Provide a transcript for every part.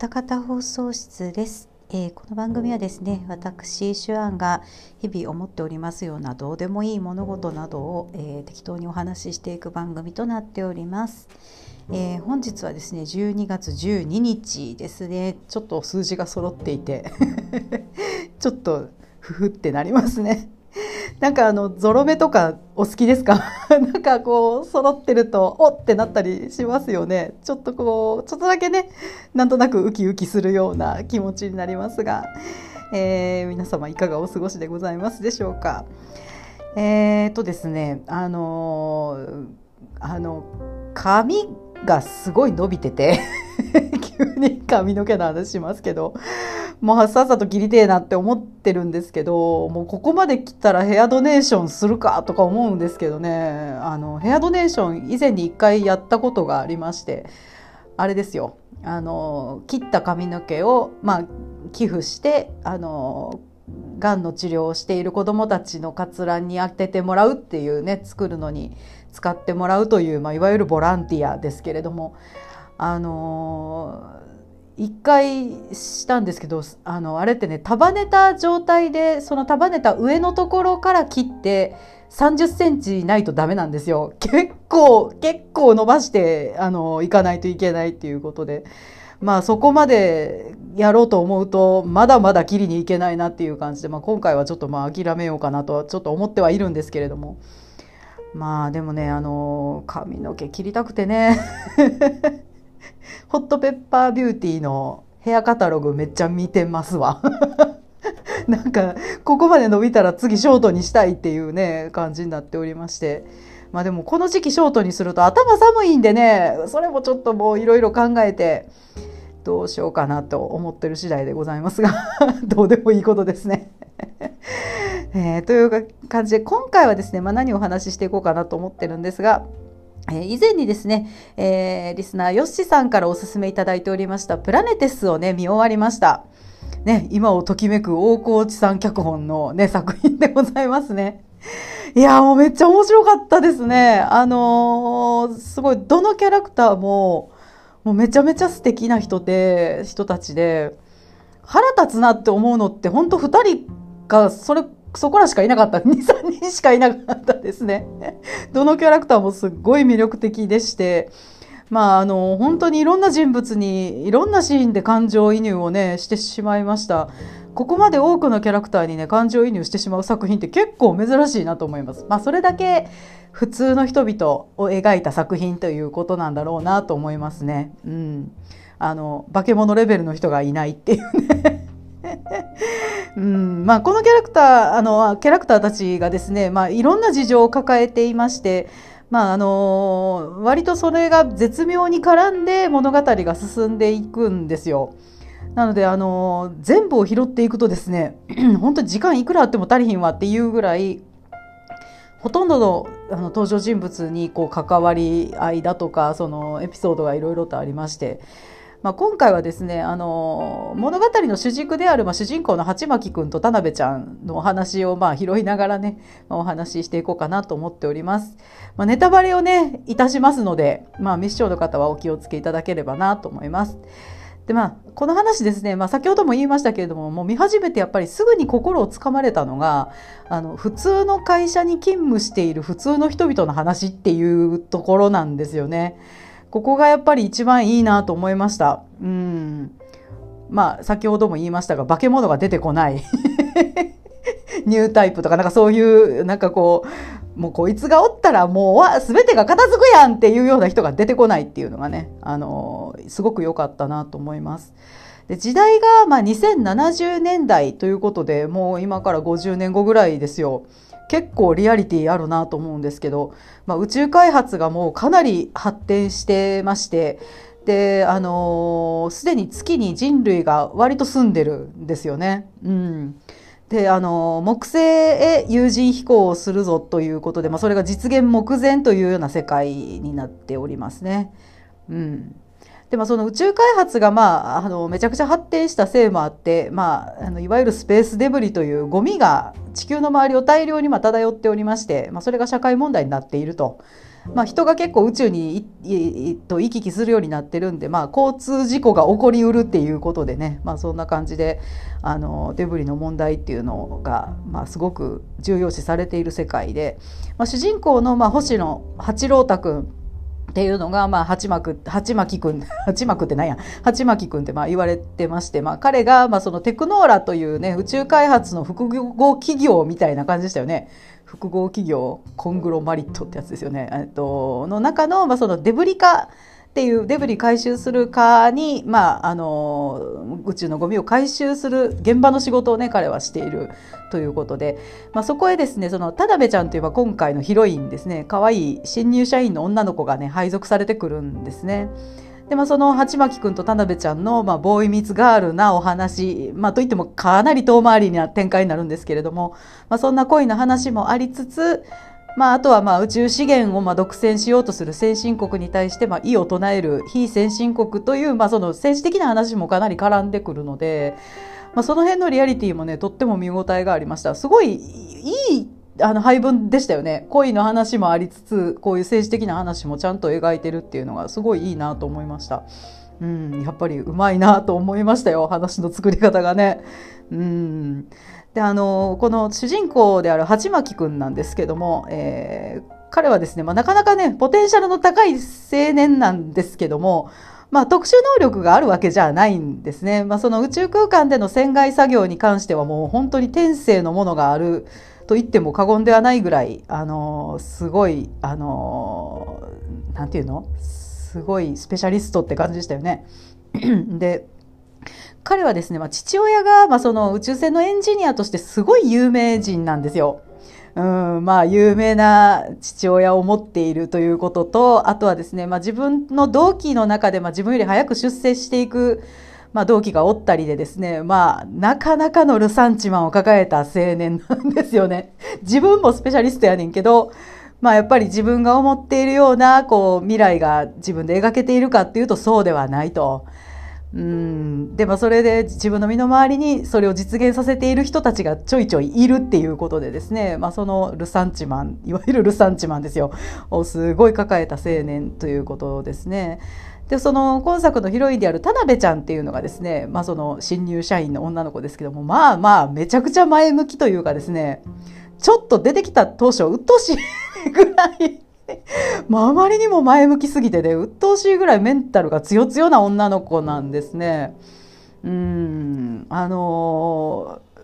二方放送室です、えー、この番組はですね私手腕が日々思っておりますようなどうでもいい物事などを、えー、適当にお話ししていく番組となっております、えー、本日はですね12月12日ですね。ちょっと数字が揃っていて ちょっとふふってなりますね。なんかあのゾロ目とかお好きですか？なんかこう揃ってるとおっ！てなったりしますよね。ちょっとこうちょっとだけねなんとなくウキウキするような気持ちになりますが、えー、皆様いかがお過ごしでございますでしょうか？えー、とですねあのー、あの髪がすごい伸びてて 急に髪の毛の話しますけどもうさっさと切りてえなって思ってるんですけどもうここまで来たらヘアドネーションするかとか思うんですけどね。あのヘアドネーション以前に一回やったことがありましてあれですよ。あの切った髪の毛を、まあ、寄付してあのがんの治療をしている子どもたちの活覧に当ててもらうっていうね作るのに使ってもらうという、まあ、いわゆるボランティアですけれどもあの一回したんですけどあのあれってね束ねた状態でその束ねた上のところから切って30センチないとダメなんですよ。結構結構伸ばしてあのいかないといけないっていうことで。まあそこまでやろうと思うとまだまだ切りにいけないなっていう感じで、まあ、今回はちょっとまあ諦めようかなとはちょっと思ってはいるんですけれども。まあでもねあの髪の毛切りたくてね ホットペッパービューティーのヘアカタログめっちゃ見てますわ。なんか、ここまで伸びたら次ショートにしたいっていうね、感じになっておりまして。まあでもこの時期ショートにすると頭寒いんでね、それもちょっともういろいろ考えて、どうしようかなと思ってる次第でございますが、どうでもいいことですね。えー、という感じで今回はですね、まあ、何をお話ししていこうかなと思ってるんですが、え以前にですね、えー、リスナーヨッシさんからお勧めいただいておりましたプラネテスをね、見終わりました。ね、今をときめく大河内さん脚本のね、作品でございますね。いやもうめっちゃ面白かったですね。あのー、すごい、どのキャラクターも、もうめちゃめちゃ素敵な人で、人たちで、腹立つなって思うのって、ほんと2人が、それそこらしかいなかった。2、3人しかいなかったですね。どのキャラクターもすっごい魅力的でして、まあ、あの、本当にいろんな人物に、いろんなシーンで感情移入をね、してしまいました。ここまで多くのキャラクターにね、感情移入してしまう作品って結構珍しいなと思います。まあ、それだけ普通の人々を描いた作品ということなんだろうなと思いますね。うん。あの、化け物レベルの人がいないっていうねうんまあ、このキャラクターあのキャラクターたちがですね、まあ、いろんな事情を抱えていまして、まあ、あの割とそれが絶妙に絡んで物語が進んでいくんですよ。なのであの全部を拾っていくとですね 本当に時間いくらあっても足りひんわっていうぐらいほとんどのあの登場人物にこう関わり合いだとかそのエピソードがいろいろとありましてまあ、今回はですねあの物語の主軸である、まあ、主人公の鉢巻くんと田辺ちゃんのお話をまあ拾いながらね、まあ、お話ししていこうかなと思っております。まあ、ネタバレをねいたしますので、まあ、未視聴の方はお気をつけいただければなと思います。でまあ、この話ですね、まあ、先ほども言いましたけれどももう見始めてやっぱりすぐに心をつかまれたのがあの普通の会社に勤務している普通の人々の話っていうところなんですよね。ここがやっぱり一番いいなと思いました。うん。まあ、先ほども言いましたが、化け物が出てこない。ニュータイプとか、なんかそういう、なんかこう、もうこいつがおったらもう全てが片付くやんっていうような人が出てこないっていうのがね、あのすごく良かったなと思います。で時代がまあ2070年代ということでもう今から50年後ぐらいですよ。結構リアリティあるなと思うんですけど、まあ、宇宙開発がもうかなり発展してましてであのす、でに月に人類が割と住んでるんですよね。うんであの木星へ有人飛行をするぞということで、まあ、それが実現目前というような世界になっておりますね。うんでまあ、その宇宙開発が、まあ、あのめちゃくちゃ発展したせいもあって、まあ、あのいわゆるスペースデブリというゴミが地球の周りを大量にま漂っておりまして、まあ、それが社会問題になっていると。まあ、人が結構宇宙にと行き来するようになってるんで、まあ、交通事故が起こりうるっていうことでね、まあ、そんな感じであのデブリの問題っていうのが、まあ、すごく重要視されている世界で、まあ、主人公の、まあ、星野八郎太君っていうのが、まあ、八幕、八巻くん、八幕って何や、八巻くんってまあ言われてまして、まあ彼が、まあそのテクノーラというね、宇宙開発の複合企業みたいな感じでしたよね。複合企業、コングロマリットってやつですよね。えっと、の中の、まあそのデブリ化っていうデブリ回収する課に、まあ、あの宇宙のゴミを回収する現場の仕事をね彼はしているということで、まあ、そこへですねその田辺ちゃんといえば今回のヒロインですね可愛い新入社員の女の子がね配属されてくるんですね。でまあ、その鉢巻くんと田辺ちゃんの、まあ、ボーイミツガールなお話、まあ、といってもかなり遠回りな展開になるんですけれども、まあ、そんな恋の話もありつつ、まあ、あとはまあ宇宙資源をまあ独占しようとする先進国に対してまあ異を唱える非先進国というまあその政治的な話もかなり絡んでくるので、まあ、その辺のリアリティもねとっても見応えがありましたすごいいいあの配分でしたよね恋の話もありつつこういう政治的な話もちゃんと描いてるっていうのがすごいいいなと思いました。うん、やっぱりうまいなと思いましたよ話の作り方がね。うんであのこの主人公である鉢巻くんなんですけども、えー、彼はですね、まあ、なかなかねポテンシャルの高い青年なんですけども、まあ、特殊能力があるわけじゃないんですね、まあ、その宇宙空間での船外作業に関してはもう本当に天性のものがあると言っても過言ではないぐらいあのすごいあのなんていうの？すごいスペシャリストって感じでしたよね。で彼はですね、まあ、父親が、まあ、その宇宙船のエンジニアとしてすごい有名人なんですよ。うん、まあ有名な父親を持っているということとあとはですね、まあ、自分の同期の中で、まあ、自分より早く出世していく、まあ、同期がおったりでですね、まあ、なかなかのルサンチマンを抱えた青年なんですよね。自分もスペシャリストやねんけど、まあ、やっぱり自分が思っているようなこう未来が自分で描けているかっていうとそうではないと。うん。でもそれで自分の身の回りにそれを実現させている人たちがちょいちょいいるっていうことでですね、まあ、そのルサンチマンいわゆるルサンチマンですよ。をすごい抱えた青年ということですね。でその今作のヒロインである田辺ちゃんっていうのがですね、まあ、その新入社員の女の子ですけどもまあまあめちゃくちゃ前向きというかですねちょっと出てきた当初鬱陶しいぐらいまあ、まりにも前向きすぎてね、鬱陶しいぐらいメンタルが強強な女の子なんですね。うん、あのー、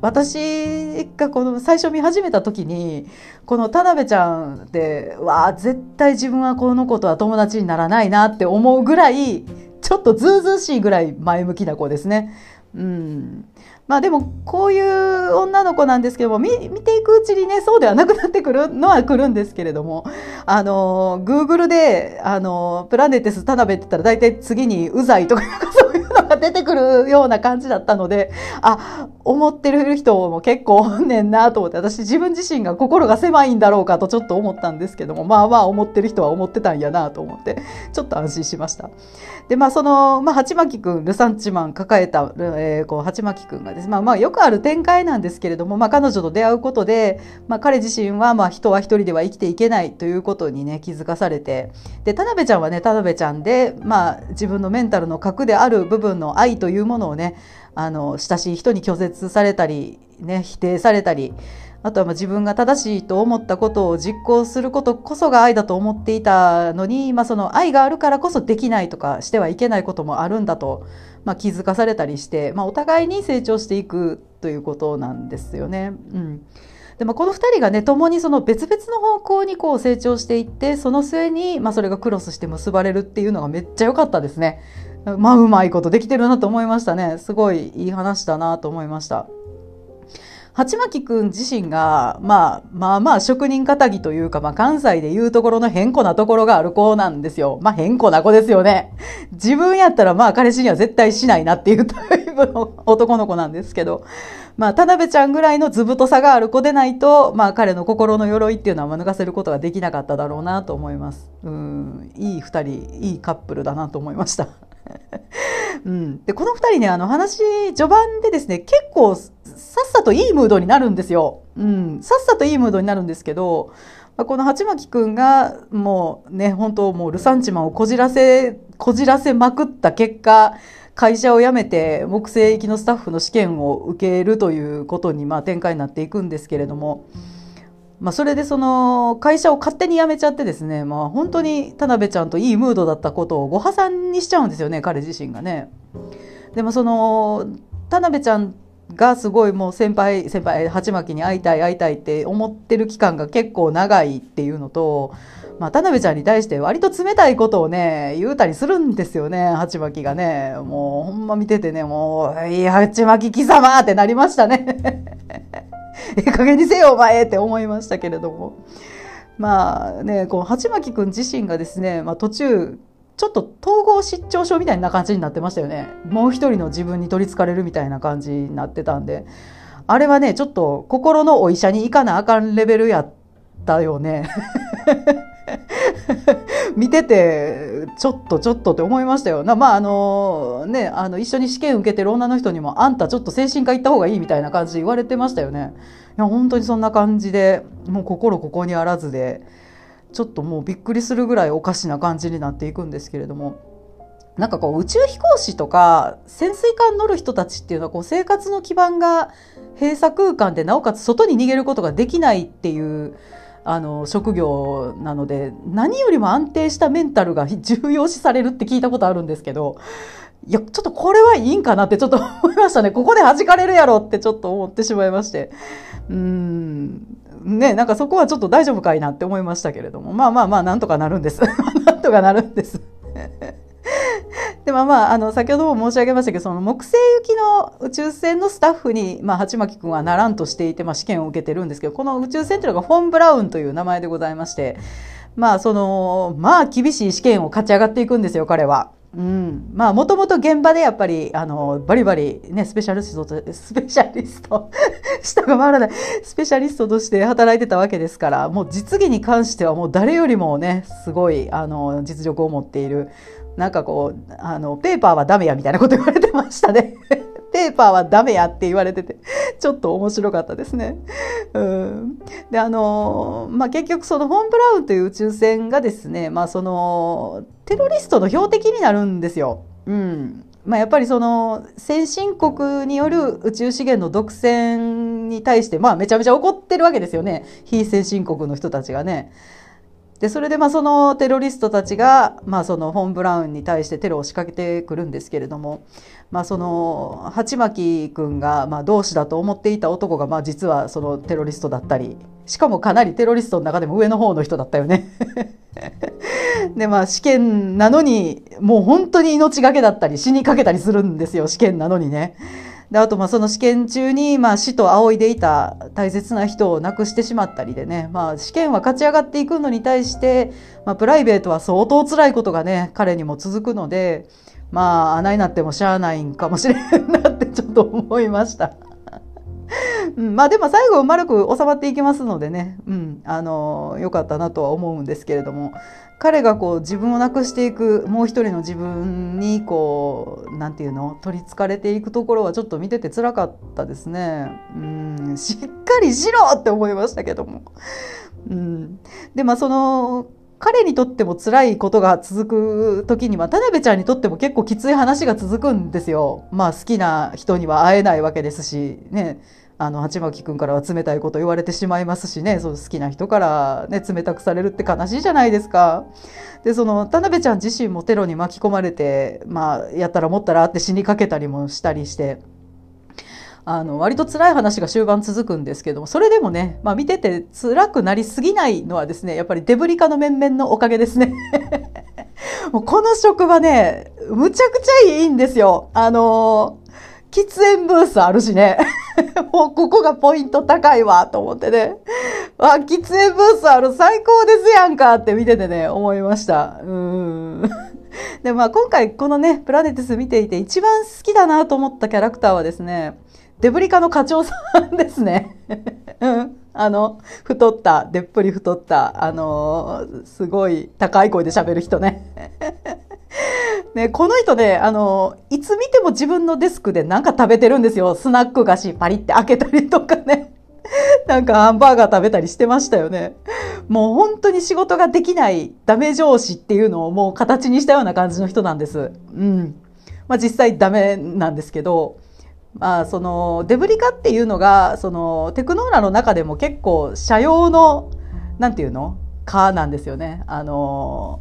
私がこの最初見始めた時にこの田辺ちゃんってわあ絶対自分はこの子とは友達にならないなって思うぐらいちょっとずうずうしいぐらい前向きな子ですね。うん、まあでもこういう女の子なんですけども見ていくうちにねそうではなくなってくるのはくるんですけれどもあのグーグルであのプラネテス田辺って言ったら大体次にうざいとかが出てくるような感じだったのであ思ってる人も結構おんねんなと思って私自分自身が心が狭いんだろうかとちょっと思ったんですけどもまあまあ思ってる人は思ってたんやなと思ってちょっと安心しました。でまあその、まあ、鉢巻くんルサンチマン抱えた、えー、こう鉢巻くんがです、まあ、まあよくある展開なんですけれども、まあ、彼女と出会うことで、まあ、彼自身はまあ人は一人では生きていけないということにね気づかされてで田辺ちゃんはね田辺ちゃんで、まあ、自分のメンタルの核である部分の愛というものをねあの親しい人に拒絶されたり、ね、否定されたりあとはま自分が正しいと思ったことを実行することこそが愛だと思っていたのに、まあ、その愛があるからこそできないとかしてはいけないこともあるんだと、まあ、気づかされたりして、まあ、お互いに成長していくということなんですよね。うんでもこの2人がね共にその別々の方向にこう成長していってその末に、まあ、それがクロスして結ばれるっていうのがめっちゃ良かったですね。まあうまいことできてるなと思いましたね。すごいいい話だなと思いました。鉢巻くん自身が、まあ、まあまあ職人仇というか、まあ関西でいうところの変更なところがある子なんですよ。まあ変更な子ですよね。自分やったらまあ彼氏には絶対しないなっていうタイプの男の子なんですけど、まあ、田辺ちゃんぐらいの図太さがある子でないと、まあ、彼の心の鎧っていうのは脱がせることができなかっただろうなと思います。うん、いい二人、いいカップルだなと思いました。うん、でこの2人ねあの話序盤でですね結構さっさといいムードになるんですよ、うん、さっさといいムードになるんですけどこの鉢巻くんがもうね本当もうルサンチマンをこじらせこじらせまくった結果会社を辞めて木星行きのスタッフの試験を受けるということにまあ展開になっていくんですけれども。まあ、それでその会社を勝手に辞めちゃってですね、まあ、本当に田辺ちゃんといいムードだったことをご破産にしちゃうんですよね彼自身がね。でもその田辺ちゃんがすごいもう先輩先輩鉢巻に会いたい会いたいって思ってる期間が結構長いっていうのと、まあ、田辺ちゃんに対して割と冷たいことをね言うたりするんですよね鉢巻がねもうほんま見ててねもう「いい鉢巻貴様!」ってなりましたね。え加減にせよお前って思いましたけれども。まあねこう鉢巻くん自身がですね、まあ、途中ちょっと統合失調症みたいな感じになってましたよね。もう一人の自分に取りつかれるみたいな感じになってたんで。あれはねちょっと心のお医者に行かなあかんレベルやったよね。見ててちょっとちょっとって思いましたよ。なまああのねあの一緒に試験受けてる女の人にもあんたちょっと精神科行った方がいいみたいな感じで言われてましたよね。いや本当にそんな感じでもう心ここにあらずでちょっともうびっくりするぐらいおかしな感じになっていくんですけれども。なんかこう宇宙飛行士とか潜水艦乗る人たちっていうのはこう生活の基盤が閉鎖空間でなおかつ外に逃げることができないっていうあの職業なので何よりも安定したメンタルが 重要視されるって聞いたことあるんですけどいやちょっとこれはいいんかなってちょっと思いましたね。ここで弾かれるやろってちょっと思ってしまいまして。うん。ねなんかそこはちょっと大丈夫かいなって思いましたけれども。まあまあまあなんとかなるんです。なんとかなるんです。でまあまああの先ほども申し上げましたけどその木星行きの宇宙船のスタッフに、まあ、鉢巻君はならんとしていて、まあ、試験を受けてるんですけどこの宇宙船というのがフォン・ブラウンという名前でございましてまあそのまあ厳しい試験を勝ち上がっていくんですよ彼は。うん、まあもともと現場でやっぱりあのバリバリね スペシャリストとスペシャリスト下が回らないスペシャリストとして働いてたわけですからもう実技に関してはもう誰よりもねすごいあの実力を持っているなんかこうあのペーパーはダメやみたいなこと言われてましたね。ペーパーはダメやって言われててちょっと面白かったですね。うん、であのまあ結局そのフォン・ブラウンという宇宙船がですね、まあ、そのテロリストの標的になるんですよ。うんまあ、やっぱりその先進国による宇宙資源の独占に対して、まあ、めちゃめちゃ怒ってるわけですよね非先進国の人たちがね。でそれでまあそのテロリストたちが、まあ、そのフォン・ブラウンに対してテロを仕掛けてくるんですけれども、まあ、その鉢巻君がまあ同志だと思っていた男がまあ実はそのテロリストだったりしかもかなりテロリストの中でも上の方の人だったよね。でまあ試験なのにもう本当に命がけだったり死にかけたりするんですよ試験なのにね。であとまあその試験中にまあ死と仰いでいた大切な人を亡くしてしまったりでね、まあ、試験は勝ち上がっていくのに対して、まあ、プライベートは相当辛いことがね彼にも続くのでまあ穴になってもしゃあないんかもしれんなってちょっと思いました。うん、まあでも最後丸く収まっていきますのでね、うん、あの良かったなとは思うんですけれども。彼がこう自分をなくしていくもう一人の自分にこうなんていうの取りつかれていくところはちょっと見てて辛かったですね。うんしっかりしろって思いましたけども。うん、でまあその彼にとっても辛いことが続く時には田辺ちゃんにとっても結構きつい話が続くんですよ。まあ好きな人には会えないわけですしねあの鉢巻君からは冷たいこと言われてしまいますしねそう好きな人から、ね、冷たくされるって悲しいじゃないですか。でその田辺ちゃん自身もテロに巻き込まれて、まあ、やったらもったらって死にかけたりもしたりして。あの割と辛い話が終盤続くんですけどもそれでもね、まあ、見てて辛くなりすぎないのはですねやっぱりデブリカの面々のおかげですね。もうこの職場ねむちゃくちゃいいんですよ。あの喫煙ブースあるしね。もうここがポイント高いわと思ってね。あ、喫煙ブースある最高ですやんかって見ててね、思いました。うん。で、まあ今回このね、プラネティス見ていて一番好きだなと思ったキャラクターはですね、デブリ課の課長さんですね。う んあの、太った、でっぷり太った、あのー、すごい高い声で喋る人ね。ね、この人ね、あの、いつ見ても自分のデスクでなんか食べてるんですよ。スナック菓子パリって開けたりとかね。なんかハンバーガー食べたりしてましたよね。もう本当に仕事ができないダメ上司っていうのをもう形にしたような感じの人なんです。うん。まあ実際ダメなんですけど、まあ、そのデブリ化っていうのがそのテクノーラの中でも結構社用のなんていうの？科なんですよね。あの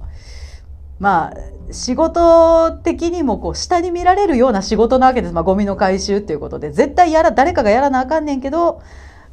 まあ仕事的にもこう下に見られるような仕事なわけです、まあ、ゴミの回収っていうことで。絶対やら誰かがやらなあかんねんけど、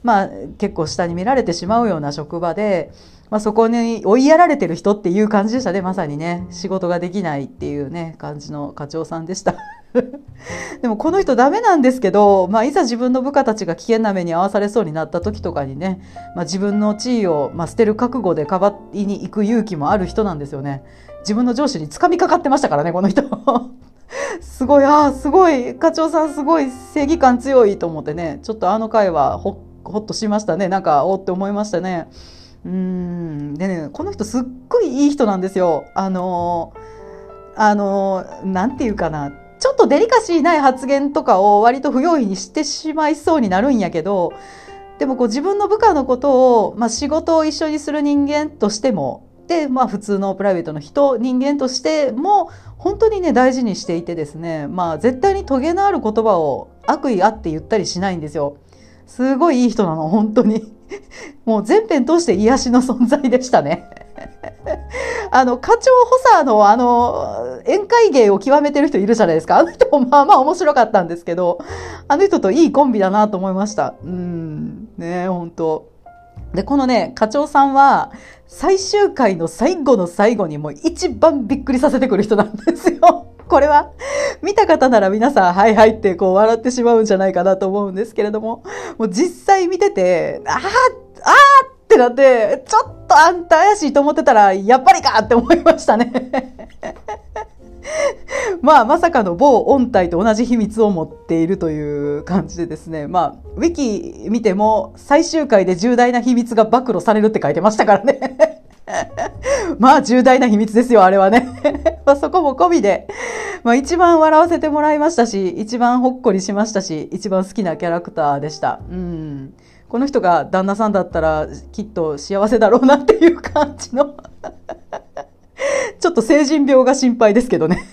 まあ、結構下に見られてしまうような職場で、まあ、そこに追いやられてる人っていう感じでしたね。まさにね。仕事ができないっていうね感じの課長さんでした。でもこの人ダメなんですけど、まあ、いざ自分の部下たちが危険な目に遭わされそうになった時とかにね、まあ、自分の地位を、まあ、捨てる覚悟でかばいに行く勇気もある人なんですよね。自分の上司に掴みかかってましたからねこの人。すごいああすごい課長さんすごい正義感強いと思ってねちょっとあの回はほほっとしましたねなんかおって思いましたね。うんでねこの人すっごいいい人なんですよ。あのあのなんていうかなちょっとデリカシーない発言とかを割と不用意にしてしまいそうになるんやけどでもこう自分の部下のことを、まあ、仕事を一緒にする人間としてもで、まあ、普通のプライベートの人人間としても本当にね大事にしていてですね、まあ、絶対にトゲのある言葉を悪意あって言ったりしないんですよ。すごいいい人なの本当に。もう全編通して癒しの存在でしたね。あの、課長補佐のあの、宴会芸を極めてる人いるじゃないですか。あの人もまあまあ面白かったんですけど、あの人といいコンビだなと思いました。うん、ね本当で、このね、課長さんは、最終回の最後の最後にもう一番びっくりさせてくる人なんですよ。これは、見た方なら皆さん、はいはいってこう笑ってしまうんじゃないかなと思うんですけれども、もう実際見てて、ああ、ああってなって、ちょっとあんた怪しいと思ってたら、やっぱりかって思いましたね。まあ、まさかの某音体と同じ秘密を持っているという感じでですね。まあ、ウィキ見ても最終回で重大な秘密が暴露されるって書いてましたからね。まあ、重大な秘密ですよ、あれはね。ま、そこも込みで、まあ、一番笑わせてもらいましたし、一番ほっこりしましたし、一番好きなキャラクターでした。うん。この人が旦那さんだったらきっと幸せだろうなっていう感じの ちょっと成人病が心配ですけどね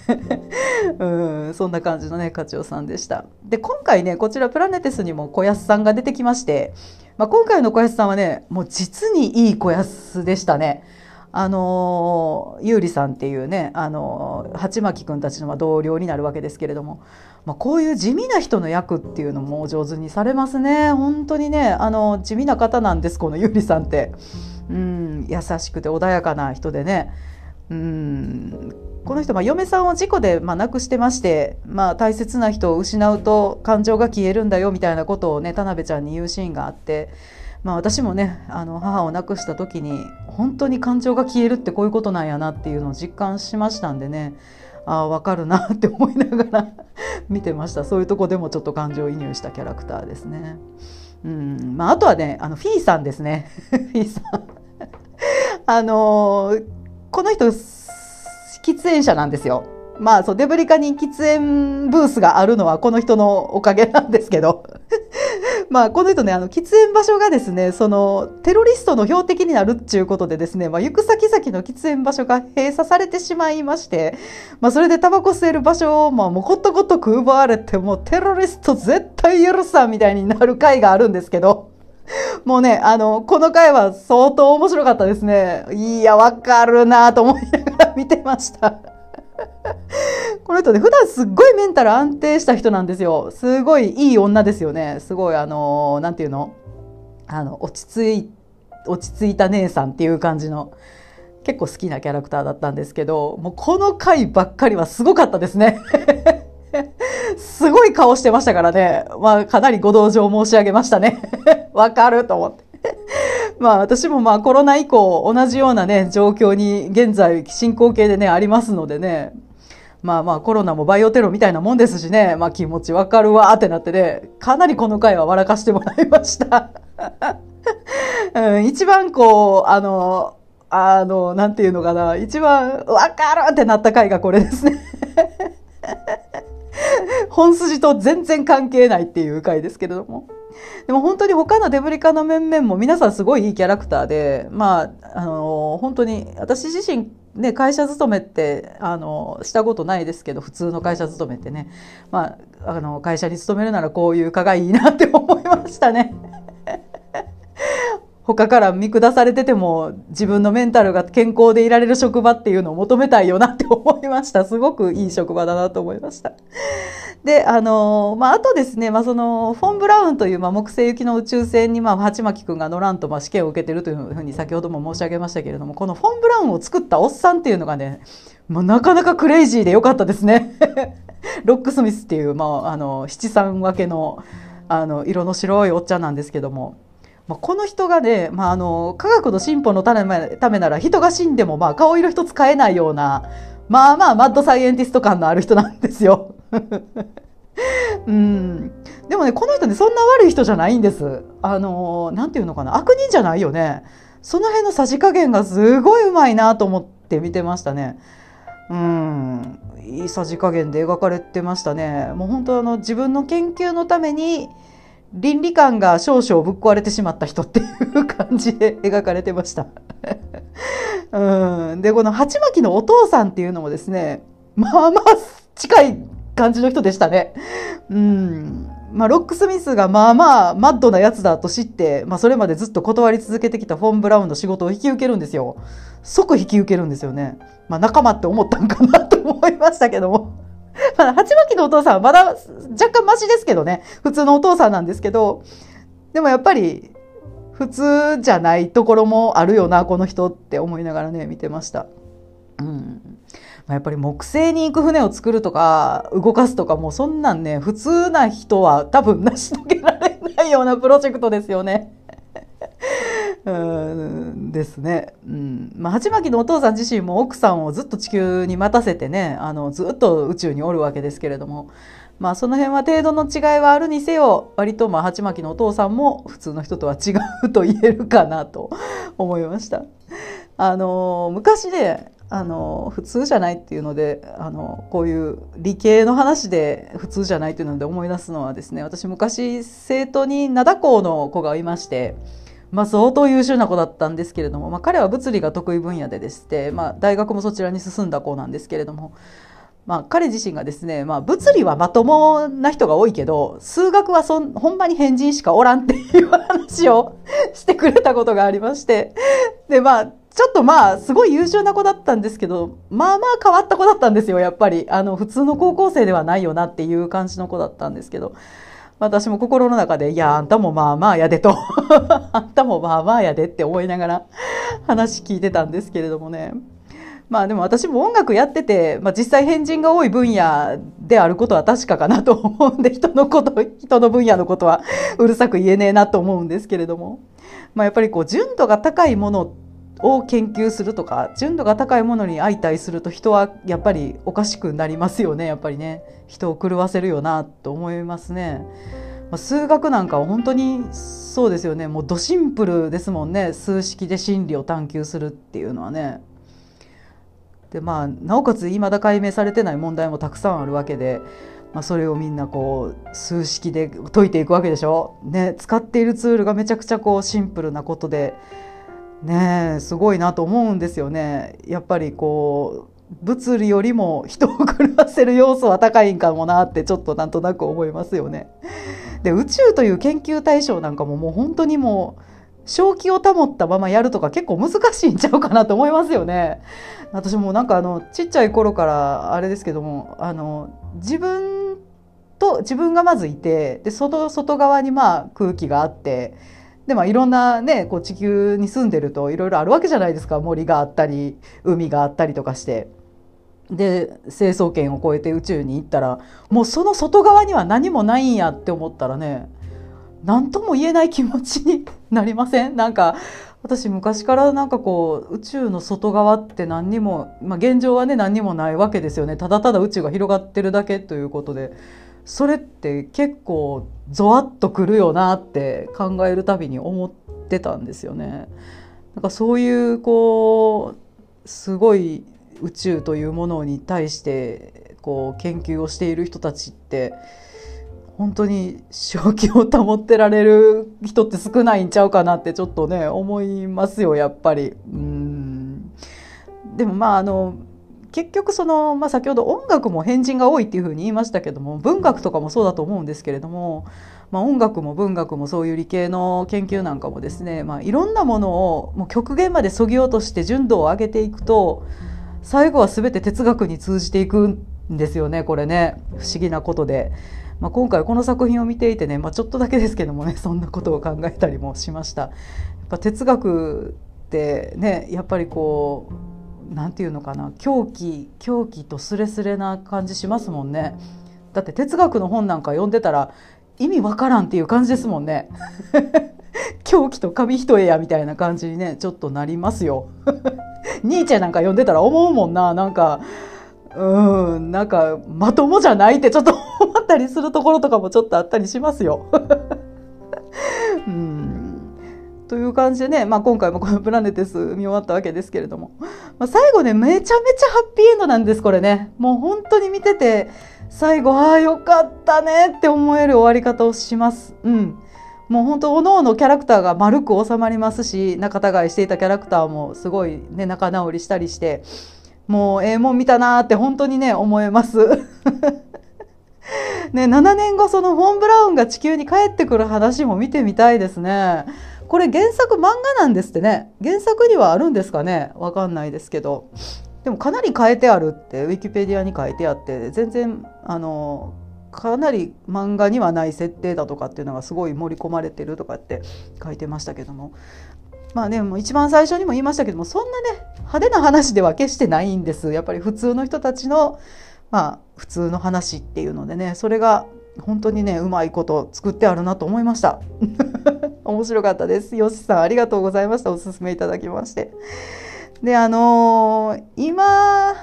うんそんな感じのね課長さんでしたで今回ねこちらプラネテスにも小安さんが出てきまして、まあ、今回の小安さんはねもう実にいい小安でしたね。あの優里さんっていうねあの鉢巻くんたちの同僚になるわけですけれども、まあ、こういう地味な人の役っていうのも上手にされますね。本当にねあの地味な方なんですこの優里さんって。うん優しくて穏やかな人でね。うんこの人、まあ、嫁さんを事故で、まあ、亡くしてまして、まあ、大切な人を失うと感情が消えるんだよみたいなことをね田辺ちゃんに言うシーンがあって。まあ、私もねあの母を亡くした時に本当に感情が消えるってこういうことなんやなっていうのを実感しましたんでねああ分かるなって思いながら 見てましたそういうとこでもちょっと感情移入したキャラクターですね。うんまあ、あとはねあのフィーさんですね フィーさんあのー、この人喫煙者なんですよ。まあそうデブリカに喫煙ブースがあるのはこの人のおかげなんですけど まあ、この人ね、あの、喫煙場所がですね、その、テロリストの標的になるっていうことでですね、まあ、行く先々の喫煙場所が閉鎖されてしまいまして、まあ、それでタバコ吸える場所を、まあ、もうことごとく奪われて、もうテロリスト絶対許さんみたいになる回があるんですけど、もうね、あの、この回は相当面白かったですね。いや、わかるなと思いながら 見てました。この人ね、普段すっごいメンタル安定した人なんですよ。すごいいい女ですよね。すごい、あの、なんていうの？あの、落ち着い、落ち着いた姉さんっていう感じの、結構好きなキャラクターだったんですけど、もうこの回ばっかりはすごかったですね。すごい顔してましたからね。まあ、かなりご同情申し上げましたね。わかると思って。まあ私もまあコロナ以降同じようなね、状況に現在進行形でね、ありますのでね、まあまあコロナもバイオテロみたいなもんですしね、まあ気持ちわかるわってなってね、かなりこの回は笑かしてもらいました。うん、一番こう、あの、あの、なんていうのかな、一番わかるってなった回がこれですね。本筋と全然関係ないっていう回ですけれども。でも本当に他のデブリ課の面々も皆さんすごいいいキャラクターで、まあ、あの、本当に私自身ね、会社勤めってあのしたことないですけど普通の会社勤めってね、まあ、あの会社に勤めるならこういう課がいいなって思いましたね。他から見下されてても自分のメンタルが健康でいられる職場っていうのを求めたいよなって思いました。すごくいい職場だなと思いました。で、あの、まあ、あとですね、まあ、その、フォン・ブラウンという、まあ、木星行きの宇宙船に、まあ、鉢巻くんが乗らんと、まあ、試験を受けてるというふうに先ほども申し上げましたけれども、このフォン・ブラウンを作ったおっさんっていうのがね、まあ、なかなかクレイジーでよかったですね。ロックスミスっていう、まあ、あの、七三分けの、あの、色の白いおっちゃんなんですけども、まあ、この人がね、まあ、あの科学の進歩のためなら人が死んでもまあ顔色一つ変えないようなまあまあマッドサイエンティスト感のある人なんですよ。うん、でもねこの人ねそんな悪い人じゃないんです。あのなんていうのかな悪人じゃないよね。その辺のさじ加減がすごいうまいなと思って見てましたね。うんいいさじ加減で描かれてましたね。もう本当あの自分の研究のために倫理観が少々ぶっ壊れてしまった人っていう感じで描かれてました。うん、でこの鉢巻きのお父さんっていうのもですねまあまあ近い感じの人でしたね。うんまあ、ロックスミスがまあまあマッドなやつだと知って、まあ、それまでずっと断り続けてきたフォン・ブラウンの仕事を引き受けるんですよ。即引き受けるんですよね。まあ、仲間って思ったんかなと思いましたけども。まあ、鉢巻きのお父さんはまだ若干マシですけどね。普通のお父さんなんですけど、でもやっぱり普通じゃないところもあるよな、この人って思いながらね、見てました。うん。やっぱり木星に行く船を作るとか動かすとかもうそんなんね普通な人は多分成し遂げられないようなプロジェクトですよね。うんですね。うん。まあ、鉢巻のお父さん自身も奥さんをずっと地球に待たせてね、あの、ずっと宇宙におるわけですけれども、まあ、その辺は程度の違いはあるにせよ、割とまあ、鉢巻のお父さんも普通の人とは違うと言えるかなと 思いました。あの、昔ね、あの普通じゃないっていうのであのこういう理系の話で普通じゃないっていうので思い出すのはですね私昔生徒に灘校の子がいましてまあ、相当優秀な子だったんですけれども、まあ、彼は物理が得意分野ででして、まあ、大学もそちらに進んだ子なんですけれども、まあ、彼自身がですね、まあ、物理はまともな人が多いけど数学はそんほんまに変人しかおらんっていう話をしてくれたことがありましてでまあちょっとまあすごい優秀な子だったんですけどまあまあ変わった子だったんですよやっぱりあの普通の高校生ではないよなっていう感じの子だったんですけど。私も心の中で、いや、あんたもまあまあやでと、あんたもまあまあやでって思いながら話聞いてたんですけれどもね。まあでも私も音楽やってて、まあ実際変人が多い分野であることは確かかなと思うんで、人のこと、人の分野のことはうるさく言えねえなと思うんですけれども。まあやっぱりこう、純度が高いものってを研究するとか純度が高いものに相対すると人はやっぱりおかしくなりますよねやっぱりね人を狂わせるよなと思いますね。まあ、数学なんかは本当にそうですよねもうドシンプルですもんね数式で真理を探求するっていうのはね。でまあなおかつ未だ解明されてない問題もたくさんあるわけで、まあ、それをみんなこう数式で解いていくわけでしょ。ね使っているツールがめちゃくちゃこうシンプルなことで。ねすごいなと思うんですよね。やっぱりこう物理よりも人を狂わせる要素は高いんかもなってちょっとなんとなく思いますよね。で宇宙という研究対象なんかももう本当にもう正気を保ったままやるとか結構難しいんちゃうかなと思いますよね。私もなんかあのちっちゃい頃からあれですけどもあの自分と自分がまずいてで外外側にまあ空気があってでまあいろんなねこう地球に住んでるといろいろあるわけじゃないですか。森があったり海があったりとかして。で成層圏を越えて宇宙に行ったらもうその外側には何もないんやって思ったらね何とも言えない気持ちに なりません？なんか私昔からなんかこう宇宙の外側って何にも、まあ、現状はね何にもないわけですよね。ただただ宇宙が広がってるだけということで。それって結構ゾワッとくるよなって考えるたびに思ってたんですよね。なんかそういうこうすごい宇宙というものに対してこう研究をしている人たちって本当に正気を保ってられる人って少ないんちゃうかなってちょっとね思いますよやっぱり。うんでもまああの結局その、まあ、先ほど音楽も変人が多いっていうふうに言いましたけども文学とかもそうだと思うんですけれども、まあ、音楽も文学もそういう理系の研究なんかもですね、まあ、いろんなものをもう極限までそぎ落として純度を上げていくと最後は全て哲学に通じていくんですよねこれね不思議なことで。まあ、今回この作品を見ていてね、まあ、ちょっとだけですけどもねそんなことを考えたりもしました。やっぱ哲学ってねやっぱりこうなんていうのかな狂気狂気とスレスレな感じしますもんね。だって哲学の本なんか読んでたら意味わからんっていう感じですもんね。狂気と紙一重やみたいな感じにねちょっとなりますよ。ニーチェなんか読んでたら思うもんななんかうんなんかまともじゃないってちょっと思ったりするところとかもちょっとあったりしますよ。うんという感じでね、まあ、今回もこの「プラネテス」見終わったわけですけれども、まあ、最後ねめちゃめちゃハッピーエンドなんですこれねもう本当に見てて最後ああよかったねって思える終わり方をします。うんもう本当おのおのキャラクターが丸く収まりますし仲違いしていたキャラクターもすごいね仲直りしたりしてもうええもん見たなって本当にね思えます。ね、7年後そのフォン・ブラウンが地球に帰ってくる話も見てみたいですね。これ原作漫画なんですってね。原作にはあるんですかねわかんないですけど。でもかなり変えてあるってウィキペディアに書いてあって全然あのかなり漫画にはない設定だとかっていうのがすごい盛り込まれてるとかって書いてましたけどもまあねもう一番最初にも言いましたけどもそんなね派手な話では決してないんですやっぱり普通の人たちのまあ普通の話っていうのでねそれが本当にねうまいこと作ってあるなと思いました。面白かったです。よしさんありがとうございました。おすすめいただきまして。であのー、今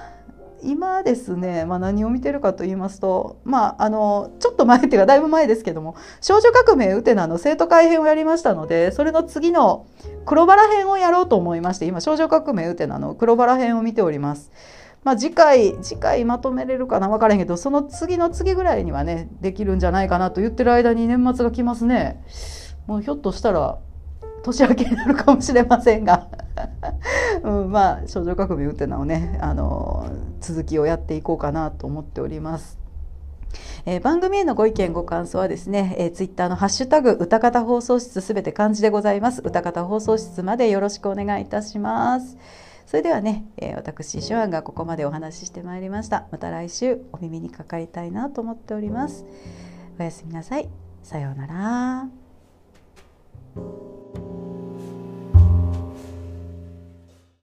今ですね、まあ、何を見てるかと言いますと、まあ、あのちょっと前っていうかだいぶ前ですけども「少女革命ウテナ」の生徒会編をやりましたのでそれの次の黒バラ編をやろうと思いまして今「少女革命ウテナ」の黒バラ編を見ております。まあ、次回次回まとめれるかな分からへんけどその次の次ぐらいにはねできるんじゃないかなと言ってる間に年末が来ますね。もうひょっとしたら年明けになるかもしれませんが うん、まあ少女革命ウテナをねあの続きをやっていこうかなと思っております。えー、番組へのご意見ご感想はですね、えー、ツイッターのハッシュタグ歌方放送室すべて漢字でございます歌方放送室までよろしくお願いいたしますそれではね、えー、私ショアンがここまでお話ししてまいりました。また来週お耳にかかりたいなと思っております。おやすみなさい。さようなら。